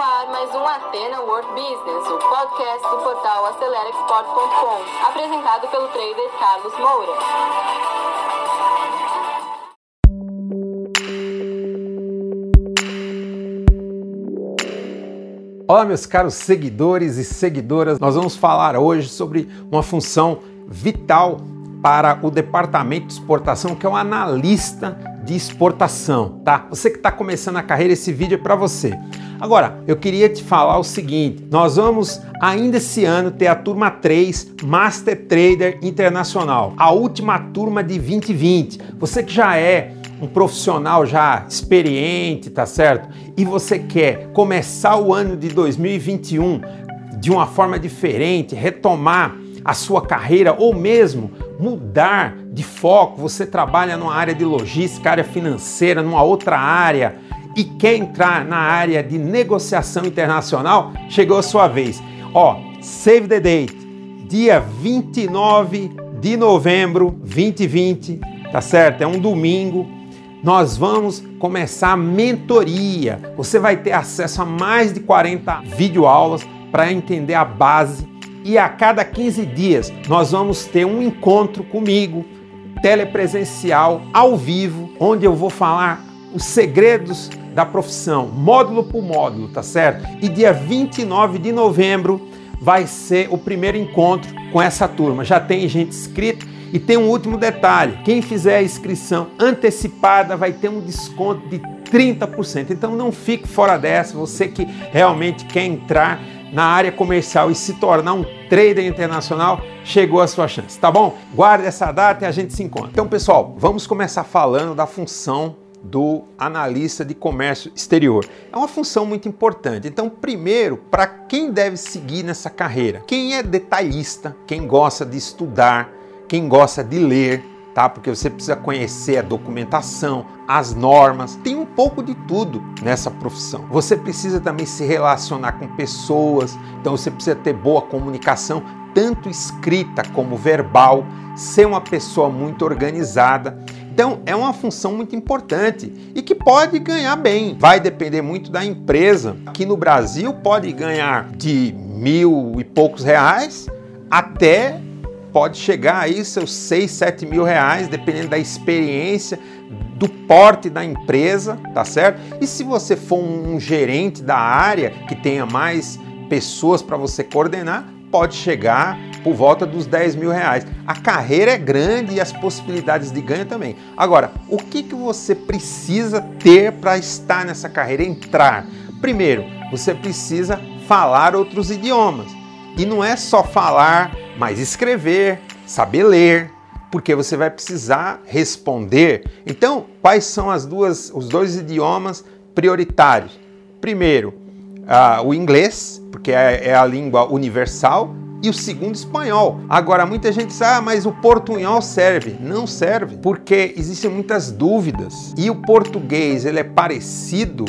ar mais um Atena World Business, o podcast do portal AceleraExport.com, apresentado pelo trader Carlos Moura. Olá, meus caros seguidores e seguidoras. Nós vamos falar hoje sobre uma função vital para o departamento de exportação, que é o analista de exportação, tá? Você que está começando a carreira, esse vídeo é para você. Agora, eu queria te falar o seguinte: nós vamos ainda esse ano ter a turma 3 Master Trader Internacional, a última turma de 2020. Você que já é um profissional já experiente, tá certo? E você quer começar o ano de 2021 de uma forma diferente, retomar a sua carreira ou mesmo mudar de foco, você trabalha numa área de logística, área financeira, numa outra área e quer entrar na área de negociação internacional, chegou a sua vez. Ó, save the date, dia 29 de novembro 2020, tá certo? É um domingo. Nós vamos começar a mentoria. Você vai ter acesso a mais de 40 videoaulas para entender a base e a cada 15 dias nós vamos ter um encontro comigo, telepresencial, ao vivo, onde eu vou falar os segredos da profissão, módulo por módulo, tá certo? E dia 29 de novembro vai ser o primeiro encontro com essa turma. Já tem gente inscrita e tem um último detalhe: quem fizer a inscrição antecipada vai ter um desconto de 30%. Então não fique fora dessa, você que realmente quer entrar na área comercial e se tornar um trader internacional, chegou a sua chance, tá bom? Guarde essa data e a gente se encontra. Então, pessoal, vamos começar falando da função do analista de comércio exterior. É uma função muito importante. Então, primeiro, para quem deve seguir nessa carreira? Quem é detalhista, quem gosta de estudar, quem gosta de ler, tá? Porque você precisa conhecer a documentação, as normas, tem um pouco de tudo nessa profissão. Você precisa também se relacionar com pessoas, então você precisa ter boa comunicação, tanto escrita como verbal, ser uma pessoa muito organizada. Então é uma função muito importante e que pode ganhar bem. Vai depender muito da empresa. Aqui no Brasil pode ganhar de mil e poucos reais até pode chegar aí seus 6, 7 mil reais, dependendo da experiência, do porte da empresa, tá certo? E se você for um gerente da área que tenha mais pessoas para você coordenar, pode chegar por volta dos 10 mil reais. A carreira é grande e as possibilidades de ganho também. Agora, o que, que você precisa ter para estar nessa carreira, entrar? Primeiro, você precisa falar outros idiomas. E não é só falar, mas escrever, saber ler, porque você vai precisar responder. Então, quais são as duas, os dois idiomas prioritários? Primeiro, o inglês, porque é, é, a língua universal, e o segundo, espanhol. Agora, muita gente diz, ah, mas o portunhol serve. Não serve, porque existem muitas dúvidas. E o português, ele é parecido,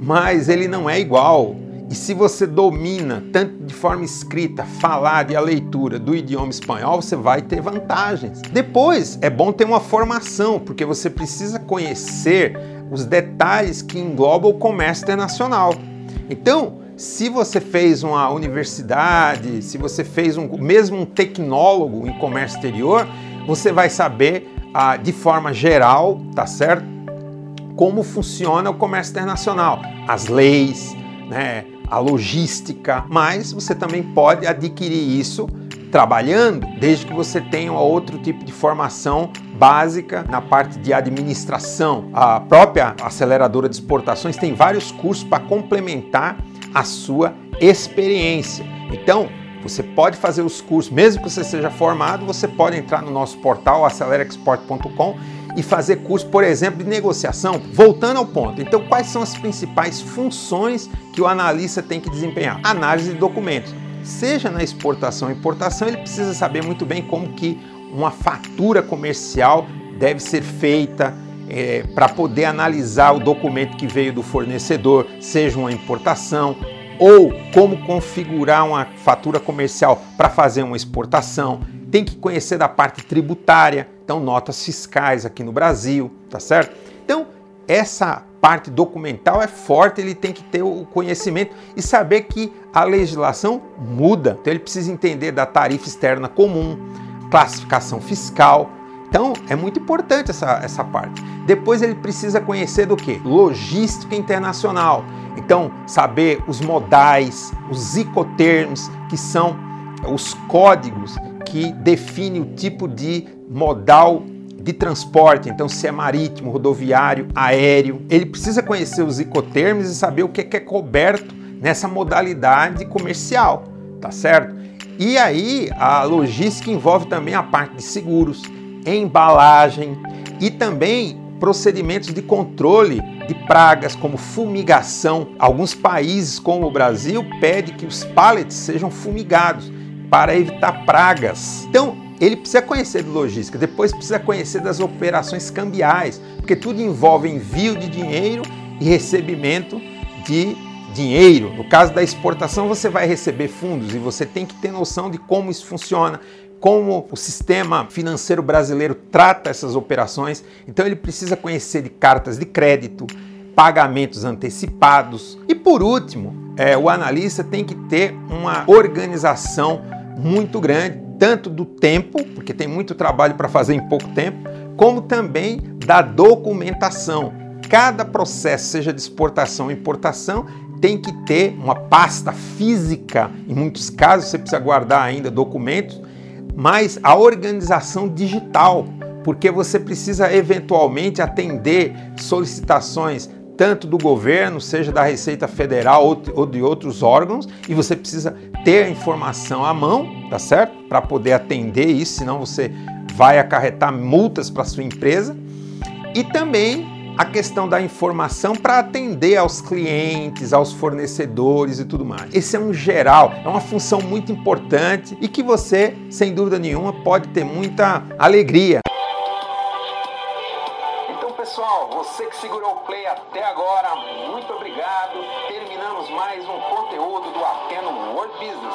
mas ele não é igual. E se você domina tanto de forma escrita, falada e a leitura do idioma espanhol, você vai ter vantagens. Depois, é bom ter uma formação, porque você precisa conhecer os detalhes que englobam o comércio internacional. Então, se você fez uma universidade, se você fez um, mesmo um tecnólogo em comércio exterior, você vai saber ah, de forma geral, tá certo? Como funciona o comércio internacional, as leis, né? a logística, mas você também pode adquirir isso trabalhando, desde que você tenha outro tipo de formação básica na parte de administração. A própria aceleradora de exportações tem vários cursos para complementar a sua experiência. Então, você pode fazer os cursos, mesmo que você seja formado, você pode entrar no nosso portal acelerexport.com e fazer curso, por exemplo, de negociação. Voltando ao ponto, então quais são as principais funções que o analista tem que desempenhar? Análise de documentos. Seja na exportação ou importação, ele precisa saber muito bem como que uma fatura comercial deve ser feita, é, para poder analisar o documento que veio do fornecedor, seja uma importação, ou como configurar uma fatura comercial para fazer uma exportação. Tem que conhecer da parte tributária, então notas fiscais aqui no Brasil, tá certo? Então, essa parte documental é forte, ele tem que ter o conhecimento e saber que a legislação muda. Então ele precisa entender da tarifa externa comum, classificação fiscal. Então é muito importante essa, essa parte. Depois ele precisa conhecer do que? Logística internacional. Então, saber os modais, os icotermos, que são os códigos que definem o tipo de modal de transporte, então se é marítimo, rodoviário, aéreo. Ele precisa conhecer os icotermos e saber o que é coberto nessa modalidade comercial, tá certo? E aí a logística envolve também a parte de seguros, embalagem e também procedimentos de controle de pragas como fumigação. Alguns países, como o Brasil, pedem que os pallets sejam fumigados para evitar pragas. Então, ele precisa conhecer de logística, depois precisa conhecer das operações cambiais, porque tudo envolve envio de dinheiro e recebimento de dinheiro. No caso da exportação, você vai receber fundos e você tem que ter noção de como isso funciona, como o sistema financeiro brasileiro trata essas operações. Então ele precisa conhecer de cartas de crédito, pagamentos antecipados e por último, é, o analista tem que ter uma organização muito grande tanto do tempo, porque tem muito trabalho para fazer em pouco tempo, como também da documentação. Cada processo, seja de exportação ou importação, tem que ter uma pasta física. Em muitos casos, você precisa guardar ainda documentos, mas a organização digital, porque você precisa eventualmente atender solicitações tanto do governo, seja da Receita Federal ou de outros órgãos, e você precisa ter a informação à mão, tá certo? Para poder atender isso, senão você vai acarretar multas para sua empresa. E também a questão da informação para atender aos clientes, aos fornecedores e tudo mais. Esse é um geral, é uma função muito importante e que você, sem dúvida nenhuma, pode ter muita alegria pessoal, você que segurou o play até agora, muito obrigado. Terminamos mais um conteúdo do Ateno World Business,